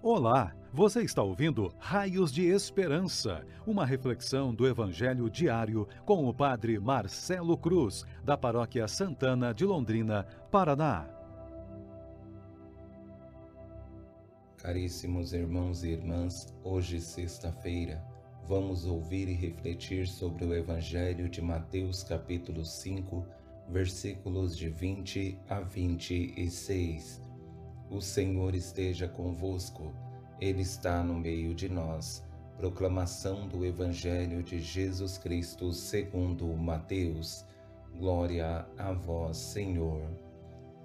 Olá, você está ouvindo Raios de Esperança, uma reflexão do Evangelho diário com o Padre Marcelo Cruz, da Paróquia Santana de Londrina, Paraná. Caríssimos irmãos e irmãs, hoje, sexta-feira, vamos ouvir e refletir sobre o Evangelho de Mateus, capítulo 5, versículos de 20 a 26. O Senhor esteja convosco, Ele está no meio de nós. Proclamação do Evangelho de Jesus Cristo segundo Mateus. Glória a vós, Senhor.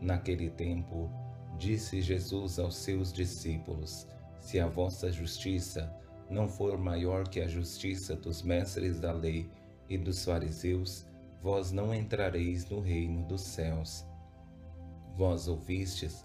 Naquele tempo, disse Jesus aos seus discípulos: Se a vossa justiça não for maior que a justiça dos mestres da lei e dos fariseus, vós não entrareis no reino dos céus. Vós ouvistes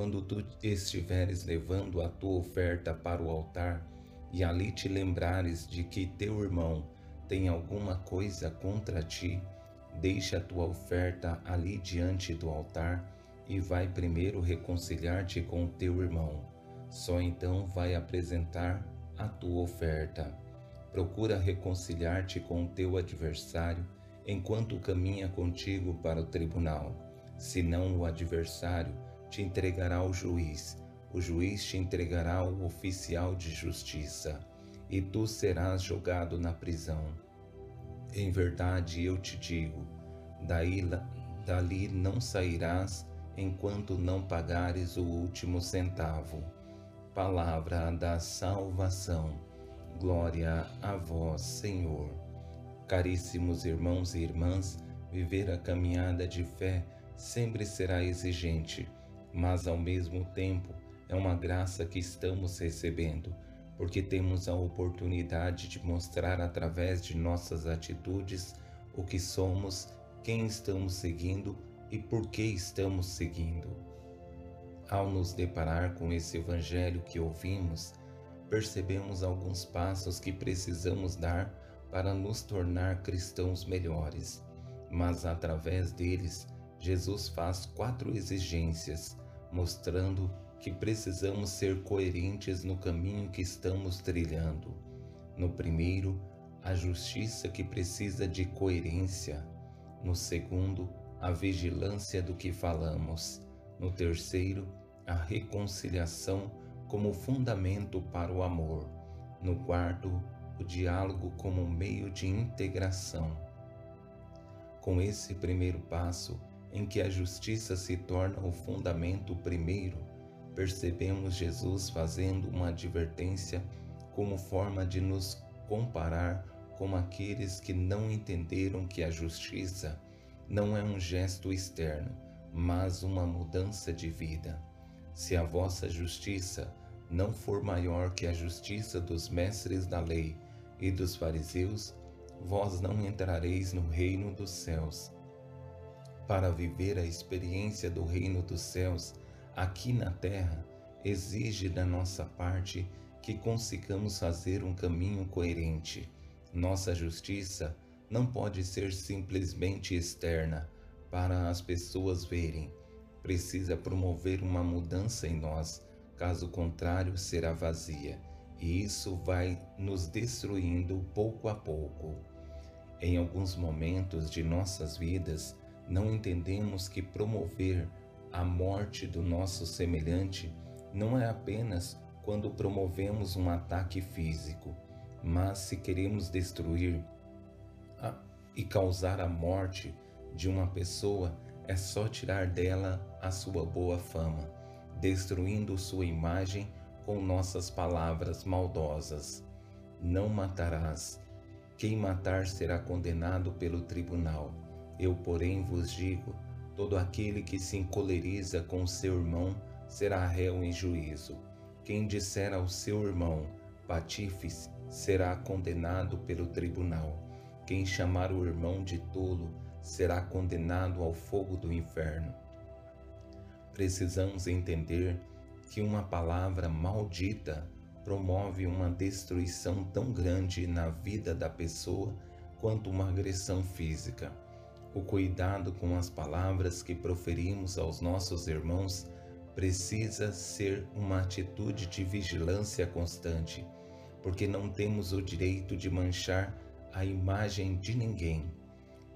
quando tu estiveres levando a tua oferta para o altar e ali te lembrares de que teu irmão tem alguma coisa contra ti, deixa a tua oferta ali diante do altar e vai primeiro reconciliar-te com teu irmão. Só então vai apresentar a tua oferta. Procura reconciliar-te com teu adversário enquanto caminha contigo para o tribunal. Senão o adversário te entregará ao juiz, o juiz te entregará ao oficial de justiça, e tu serás jogado na prisão. Em verdade eu te digo, daí, dali não sairás enquanto não pagares o último centavo. Palavra da salvação. Glória a vós, Senhor. Caríssimos irmãos e irmãs, viver a caminhada de fé sempre será exigente mas ao mesmo tempo é uma graça que estamos recebendo, porque temos a oportunidade de mostrar através de nossas atitudes o que somos, quem estamos seguindo e por que estamos seguindo. Ao nos deparar com esse Evangelho que ouvimos, percebemos alguns passos que precisamos dar para nos tornar cristãos melhores, mas através deles, Jesus faz quatro exigências mostrando que precisamos ser coerentes no caminho que estamos trilhando. No primeiro, a justiça que precisa de coerência. No segundo, a vigilância do que falamos. No terceiro, a reconciliação como fundamento para o amor. No quarto, o diálogo como meio de integração. Com esse primeiro passo, em que a justiça se torna o fundamento primeiro, percebemos Jesus fazendo uma advertência como forma de nos comparar com aqueles que não entenderam que a justiça não é um gesto externo, mas uma mudança de vida. Se a vossa justiça não for maior que a justiça dos mestres da lei e dos fariseus, vós não entrareis no reino dos céus para viver a experiência do reino dos céus aqui na terra, exige da nossa parte que consigamos fazer um caminho coerente. Nossa justiça não pode ser simplesmente externa para as pessoas verem. Precisa promover uma mudança em nós, caso contrário, será vazia, e isso vai nos destruindo pouco a pouco. Em alguns momentos de nossas vidas, não entendemos que promover a morte do nosso semelhante não é apenas quando promovemos um ataque físico, mas se queremos destruir a, e causar a morte de uma pessoa, é só tirar dela a sua boa fama, destruindo sua imagem com nossas palavras maldosas. Não matarás. Quem matar será condenado pelo tribunal. Eu, porém, vos digo: todo aquele que se encoleriza com seu irmão será réu em juízo. Quem disser ao seu irmão, patifes será condenado pelo tribunal. Quem chamar o irmão de tolo será condenado ao fogo do inferno. Precisamos entender que uma palavra maldita promove uma destruição tão grande na vida da pessoa quanto uma agressão física. O cuidado com as palavras que proferimos aos nossos irmãos precisa ser uma atitude de vigilância constante, porque não temos o direito de manchar a imagem de ninguém.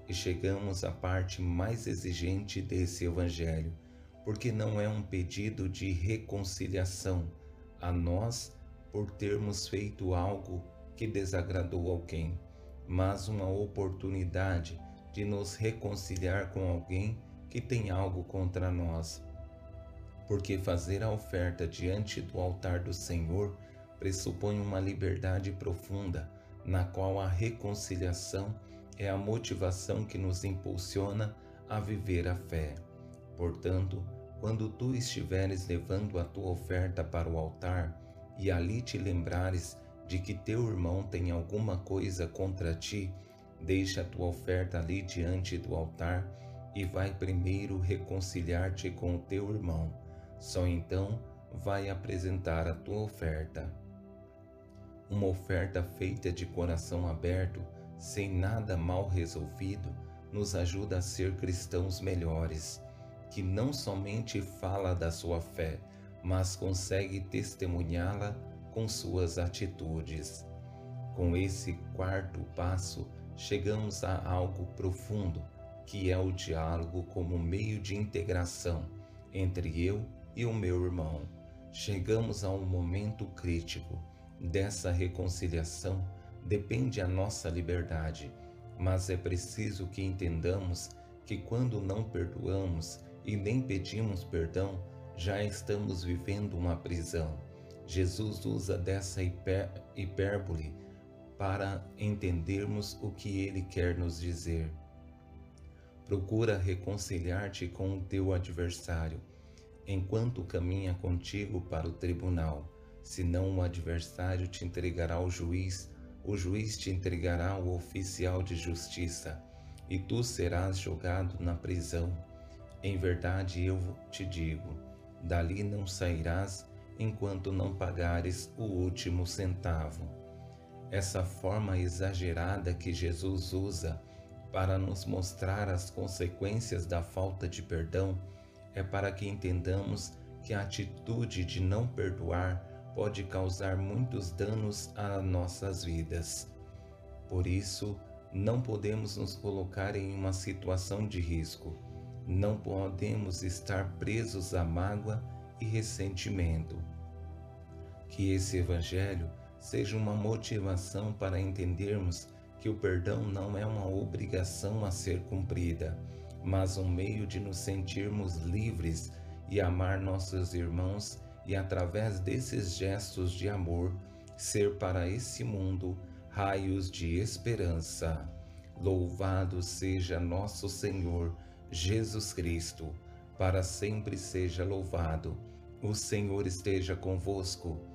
E chegamos à parte mais exigente desse Evangelho, porque não é um pedido de reconciliação a nós por termos feito algo que desagradou alguém, mas uma oportunidade de nos reconciliar com alguém que tem algo contra nós. Porque fazer a oferta diante do altar do Senhor pressupõe uma liberdade profunda, na qual a reconciliação é a motivação que nos impulsiona a viver a fé. Portanto, quando tu estiveres levando a tua oferta para o altar e ali te lembrares de que teu irmão tem alguma coisa contra ti, deixa a tua oferta ali diante do altar e vai primeiro reconciliar-te com o teu irmão. Só então vai apresentar a tua oferta. Uma oferta feita de coração aberto sem nada mal resolvido, nos ajuda a ser cristãos melhores, que não somente fala da sua fé, mas consegue testemunhá-la com suas atitudes. Com esse quarto passo, chegamos a algo profundo, que é o diálogo como meio de integração entre eu e o meu irmão. Chegamos a um momento crítico. Dessa reconciliação depende a nossa liberdade, mas é preciso que entendamos que quando não perdoamos e nem pedimos perdão, já estamos vivendo uma prisão. Jesus usa dessa hiper, hipérbole para entendermos o que ele quer nos dizer. Procura reconciliar-te com o teu adversário, enquanto caminha contigo para o tribunal, senão o adversário te entregará ao juiz o juiz te entregará ao oficial de justiça, e tu serás jogado na prisão. Em verdade eu te digo: dali não sairás enquanto não pagares o último centavo. Essa forma exagerada que Jesus usa para nos mostrar as consequências da falta de perdão é para que entendamos que a atitude de não perdoar pode causar muitos danos a nossas vidas. Por isso, não podemos nos colocar em uma situação de risco. Não podemos estar presos à mágoa e ressentimento. Que esse Evangelho seja uma motivação para entendermos que o perdão não é uma obrigação a ser cumprida, mas um meio de nos sentirmos livres e amar nossos irmãos e através desses gestos de amor ser para esse mundo raios de esperança. Louvado seja nosso Senhor Jesus Cristo, para sempre seja louvado. O Senhor esteja convosco,